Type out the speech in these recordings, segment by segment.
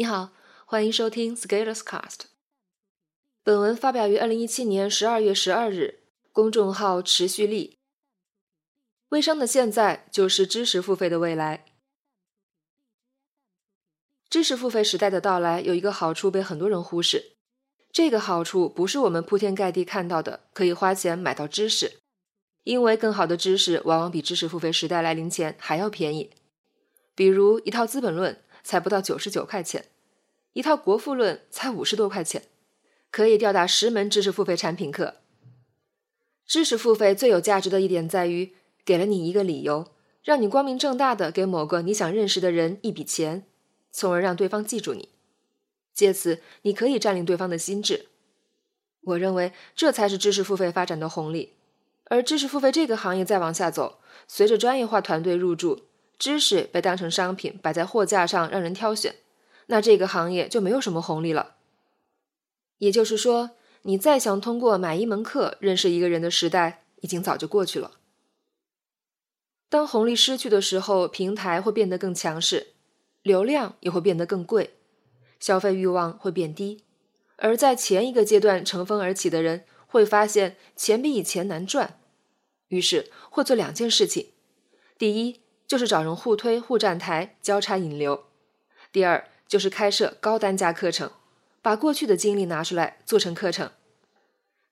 你好，欢迎收听 Scalers Cast。本文发表于二零一七年十二月十二日，公众号持续力。微商的现在就是知识付费的未来。知识付费时代的到来有一个好处被很多人忽视，这个好处不是我们铺天盖地看到的可以花钱买到知识，因为更好的知识往往比知识付费时代来临前还要便宜。比如一套《资本论》。才不到九十九块钱，一套《国富论》才五十多块钱，可以吊打十门知识付费产品课。知识付费最有价值的一点在于，给了你一个理由，让你光明正大的给某个你想认识的人一笔钱，从而让对方记住你，借此你可以占领对方的心智。我认为这才是知识付费发展的红利。而知识付费这个行业再往下走，随着专业化团队入驻。知识被当成商品摆在货架上让人挑选，那这个行业就没有什么红利了。也就是说，你再想通过买一门课认识一个人的时代已经早就过去了。当红利失去的时候，平台会变得更强势，流量也会变得更贵，消费欲望会变低。而在前一个阶段乘风而起的人会发现钱比以前难赚，于是会做两件事情：第一，就是找人互推、互站台、交叉引流。第二就是开设高单价课程，把过去的经历拿出来做成课程。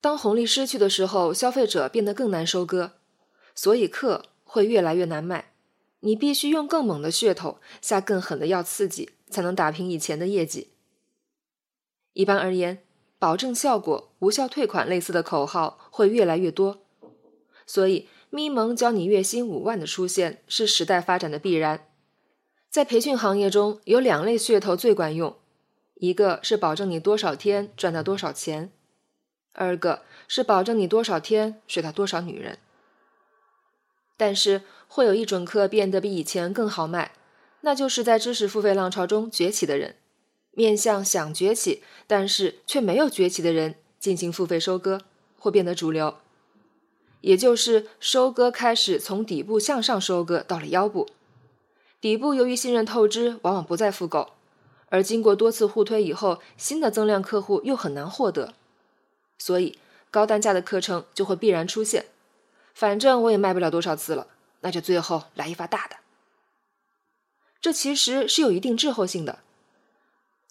当红利失去的时候，消费者变得更难收割，所以课会越来越难卖。你必须用更猛的噱头，下更狠的药刺激，才能打平以前的业绩。一般而言，保证效果、无效退款类似的口号会越来越多，所以。咪蒙教你月薪五万的出现是时代发展的必然。在培训行业中有两类噱头最管用，一个是保证你多少天赚到多少钱，二个是保证你多少天睡到多少女人。但是会有一种课变得比以前更好卖，那就是在知识付费浪潮中崛起的人，面向想崛起但是却没有崛起的人进行付费收割，会变得主流。也就是收割开始从底部向上收割到了腰部，底部由于信任透支，往往不再复购，而经过多次互推以后，新的增量客户又很难获得，所以高单价的课程就会必然出现。反正我也卖不了多少次了，那就最后来一发大的。这其实是有一定滞后性的，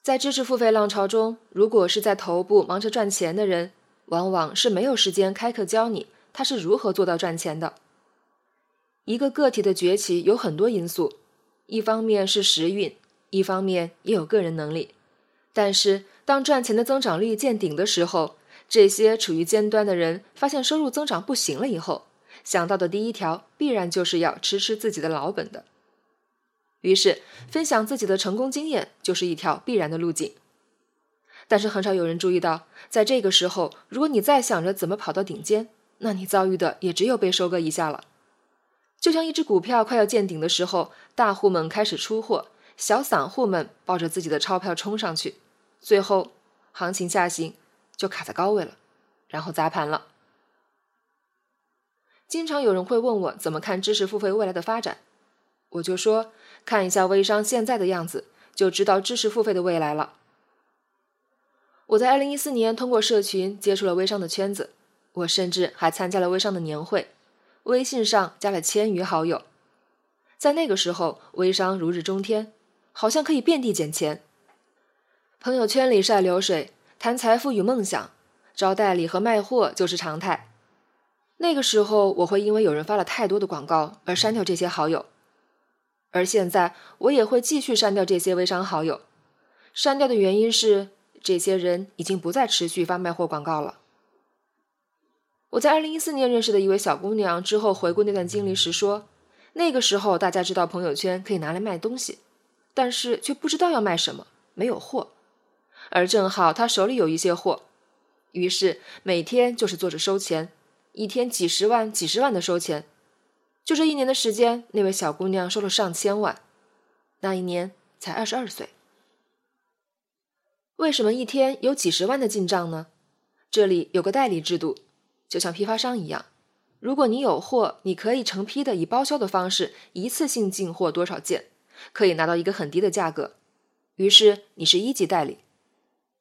在知识付费浪潮中，如果是在头部忙着赚钱的人，往往是没有时间开课教你。他是如何做到赚钱的？一个个体的崛起有很多因素，一方面是时运，一方面也有个人能力。但是，当赚钱的增长率见顶的时候，这些处于尖端的人发现收入增长不行了以后，想到的第一条必然就是要吃吃自己的老本的。于是，分享自己的成功经验就是一条必然的路径。但是，很少有人注意到，在这个时候，如果你再想着怎么跑到顶尖，那你遭遇的也只有被收割一下了，就像一只股票快要见顶的时候，大户们开始出货，小散户们抱着自己的钞票冲上去，最后行情下行就卡在高位了，然后砸盘了。经常有人会问我怎么看知识付费未来的发展，我就说看一下微商现在的样子，就知道知识付费的未来了。我在二零一四年通过社群接触了微商的圈子。我甚至还参加了微商的年会，微信上加了千余好友。在那个时候，微商如日中天，好像可以遍地捡钱。朋友圈里晒流水，谈财富与梦想，招代理和卖货就是常态。那个时候，我会因为有人发了太多的广告而删掉这些好友，而现在我也会继续删掉这些微商好友。删掉的原因是，这些人已经不再持续发卖货广告了。我在二零一四年认识的一位小姑娘，之后回顾那段经历时说：“那个时候大家知道朋友圈可以拿来卖东西，但是却不知道要卖什么，没有货。而正好她手里有一些货，于是每天就是坐着收钱，一天几十万、几十万的收钱。就这一年的时间，那位小姑娘收了上千万。那一年才二十二岁。为什么一天有几十万的进账呢？这里有个代理制度。”就像批发商一样，如果你有货，你可以成批的以包销的方式一次性进货多少件，可以拿到一个很低的价格。于是你是一级代理。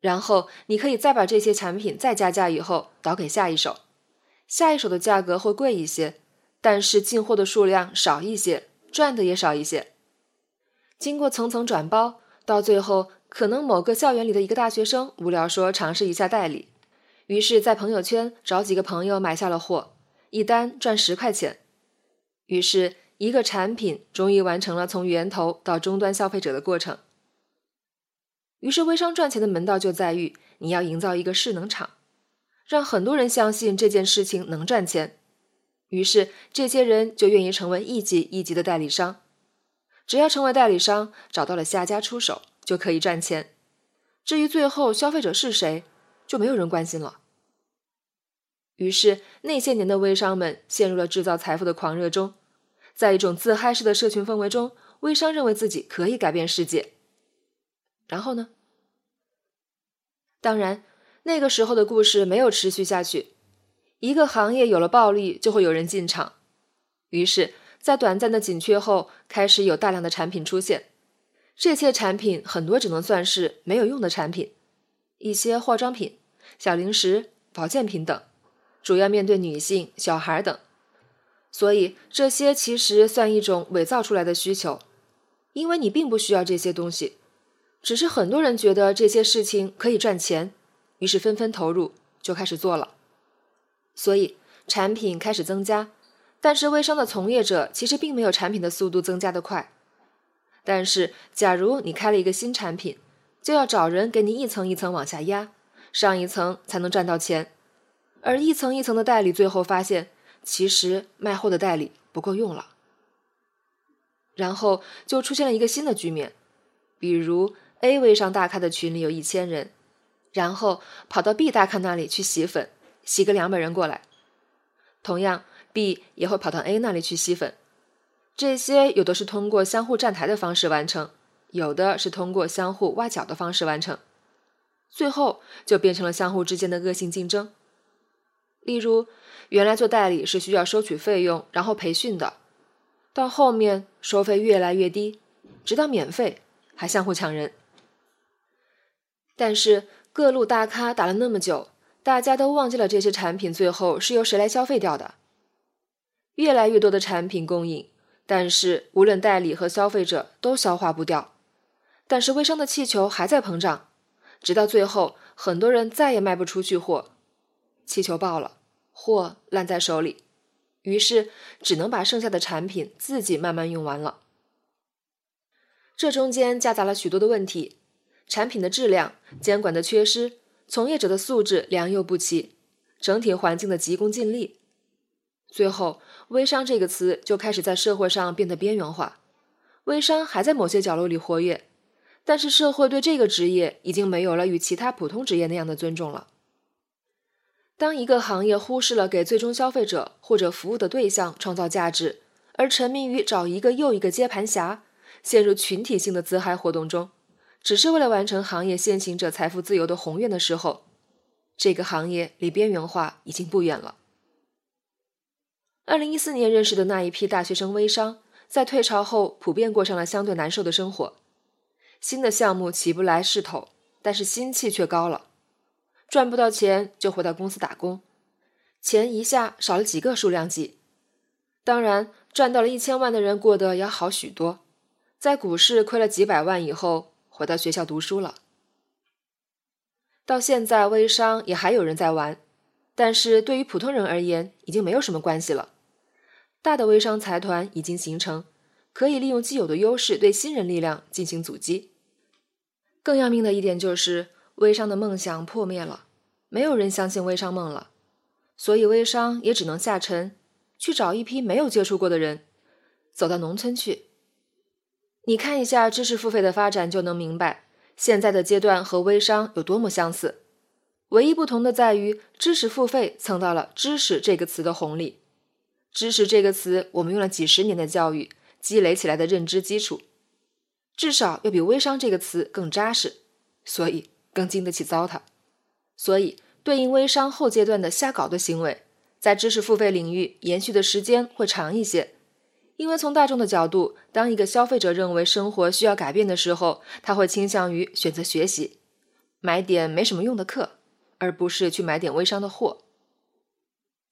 然后你可以再把这些产品再加价以后倒给下一手，下一手的价格会贵一些，但是进货的数量少一些，赚的也少一些。经过层层转包，到最后可能某个校园里的一个大学生无聊说尝试一下代理，于是，在朋友圈找几个朋友买下了货，一单赚十块钱，于是一个产品终于完成了从源头到终端消费者的过程。于是，微商赚钱的门道就在于你要营造一个势能场，让很多人相信这件事情能赚钱。于是，这些人就愿意成为一级一级的代理商。只要成为代理商，找到了下家出手，就可以赚钱。至于最后消费者是谁，就没有人关心了。于是，那些年的微商们陷入了制造财富的狂热中，在一种自嗨式的社群氛围中，微商认为自己可以改变世界。然后呢？当然，那个时候的故事没有持续下去。一个行业有了暴利，就会有人进场。于是，在短暂的紧缺后，开始有大量的产品出现。这些产品很多只能算是没有用的产品，一些化妆品、小零食、保健品等，主要面对女性、小孩等。所以，这些其实算一种伪造出来的需求，因为你并不需要这些东西。只是很多人觉得这些事情可以赚钱，于是纷纷投入，就开始做了。所以产品开始增加，但是微商的从业者其实并没有产品的速度增加的快。但是，假如你开了一个新产品，就要找人给你一层一层往下压，上一层才能赚到钱。而一层一层的代理最后发现，其实卖货的代理不够用了。然后就出现了一个新的局面，比如。A 微商大咖的群里有一千人，然后跑到 B 大咖那里去洗粉，洗个两百人过来。同样，B 也会跑到 A 那里去吸粉。这些有的是通过相互站台的方式完成，有的是通过相互挖角的方式完成。最后就变成了相互之间的恶性竞争。例如，原来做代理是需要收取费用，然后培训的，到后面收费越来越低，直到免费，还相互抢人。但是各路大咖打了那么久，大家都忘记了这些产品最后是由谁来消费掉的。越来越多的产品供应，但是无论代理和消费者都消化不掉。但是微商的气球还在膨胀，直到最后，很多人再也卖不出去货，气球爆了，货烂在手里，于是只能把剩下的产品自己慢慢用完了。这中间夹杂了许多的问题。产品的质量、监管的缺失、从业者的素质良莠不齐、整体环境的急功近利，最后“微商”这个词就开始在社会上变得边缘化。微商还在某些角落里活跃，但是社会对这个职业已经没有了与其他普通职业那样的尊重了。当一个行业忽视了给最终消费者或者服务的对象创造价值，而沉迷于找一个又一个接盘侠，陷入群体性的自嗨活动中。只是为了完成行业先行者财富自由的宏愿的时候，这个行业离边缘化已经不远了。二零一四年认识的那一批大学生微商，在退潮后普遍过上了相对难受的生活。新的项目起不来势头，但是心气却高了。赚不到钱就回到公司打工，钱一下少了几个数量级。当然，赚到了一千万的人过得要好许多。在股市亏了几百万以后。回到学校读书了。到现在，微商也还有人在玩，但是对于普通人而言，已经没有什么关系了。大的微商财团已经形成，可以利用既有的优势对新人力量进行阻击。更要命的一点就是，微商的梦想破灭了，没有人相信微商梦了，所以微商也只能下沉，去找一批没有接触过的人，走到农村去。你看一下知识付费的发展，就能明白现在的阶段和微商有多么相似。唯一不同的在于，知识付费蹭到了“知识”这个词的红利。知识这个词，我们用了几十年的教育积累起来的认知基础，至少要比微商这个词更扎实，所以更经得起糟蹋。所以，对应微商后阶段的瞎搞的行为，在知识付费领域延续的时间会长一些。因为从大众的角度，当一个消费者认为生活需要改变的时候，他会倾向于选择学习，买点没什么用的课，而不是去买点微商的货。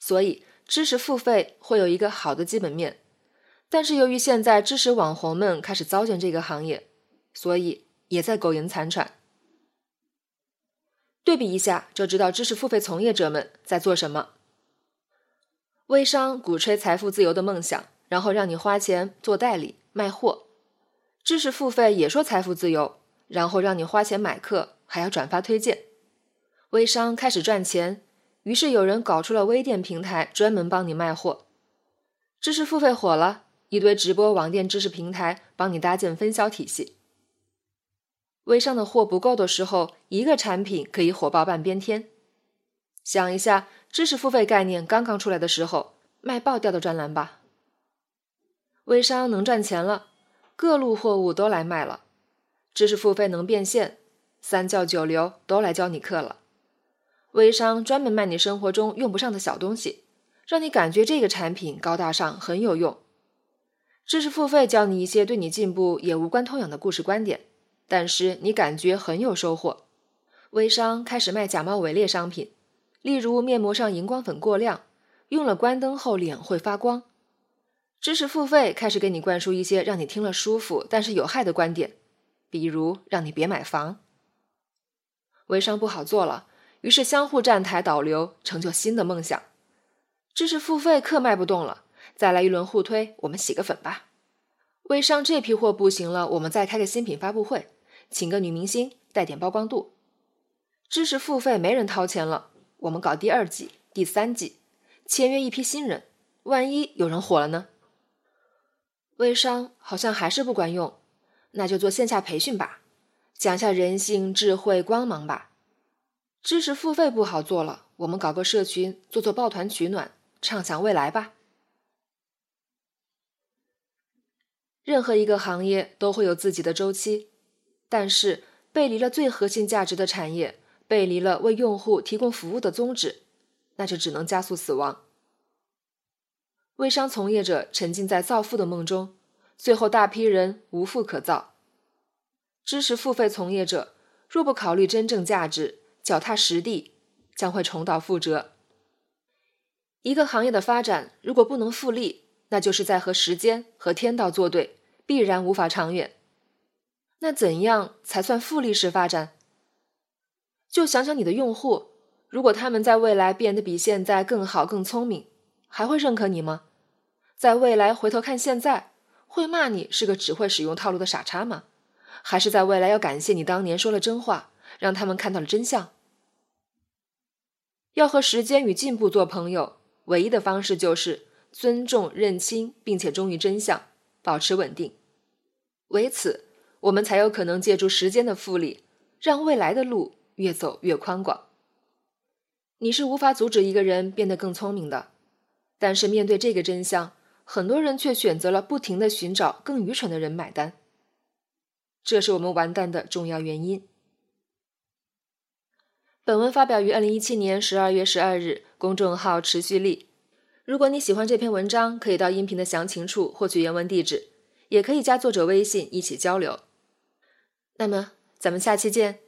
所以，知识付费会有一个好的基本面，但是由于现在知识网红们开始糟践这个行业，所以也在苟延残喘。对比一下，就知道知识付费从业者们在做什么。微商鼓吹财富自由的梦想。然后让你花钱做代理卖货，知识付费也说财富自由，然后让你花钱买课，还要转发推荐。微商开始赚钱，于是有人搞出了微店平台，专门帮你卖货。知识付费火了，一堆直播网店知识平台帮你搭建分销体系。微商的货不够的时候，一个产品可以火爆半边天。想一下，知识付费概念刚刚出来的时候，卖爆掉的专栏吧。微商能赚钱了，各路货物都来卖了，知识付费能变现，三教九流都来教你课了。微商专门卖你生活中用不上的小东西，让你感觉这个产品高大上，很有用。知识付费教你一些对你进步也无关痛痒的故事观点，但是你感觉很有收获。微商开始卖假冒伪劣商品，例如面膜上荧光粉过亮，用了关灯后脸会发光。知识付费开始给你灌输一些让你听了舒服但是有害的观点，比如让你别买房。微商不好做了，于是相互站台导流，成就新的梦想。知识付费课卖不动了，再来一轮互推，我们洗个粉吧。微商这批货不行了，我们再开个新品发布会，请个女明星带点曝光度。知识付费没人掏钱了，我们搞第二季、第三季，签约一批新人，万一有人火了呢？微商好像还是不管用，那就做线下培训吧，讲下人性、智慧、光芒吧。知识付费不好做了，我们搞个社群，做做抱团取暖，畅想未来吧。任何一个行业都会有自己的周期，但是背离了最核心价值的产业，背离了为用户提供服务的宗旨，那就只能加速死亡。微商从业者沉浸在造富的梦中，最后大批人无富可造。知识付费从业者若不考虑真正价值，脚踏实地，将会重蹈覆辙。一个行业的发展如果不能复利，那就是在和时间和天道作对，必然无法长远。那怎样才算复利式发展？就想想你的用户，如果他们在未来变得比现在更好、更聪明。还会认可你吗？在未来回头看现在，会骂你是个只会使用套路的傻叉吗？还是在未来要感谢你当年说了真话，让他们看到了真相？要和时间与进步做朋友，唯一的方式就是尊重、认清，并且忠于真相，保持稳定。为此，我们才有可能借助时间的复利，让未来的路越走越宽广。你是无法阻止一个人变得更聪明的。但是面对这个真相，很多人却选择了不停的寻找更愚蠢的人买单，这是我们完蛋的重要原因。本文发表于二零一七年十二月十二日，公众号持续力。如果你喜欢这篇文章，可以到音频的详情处获取原文地址，也可以加作者微信一起交流。那么，咱们下期见。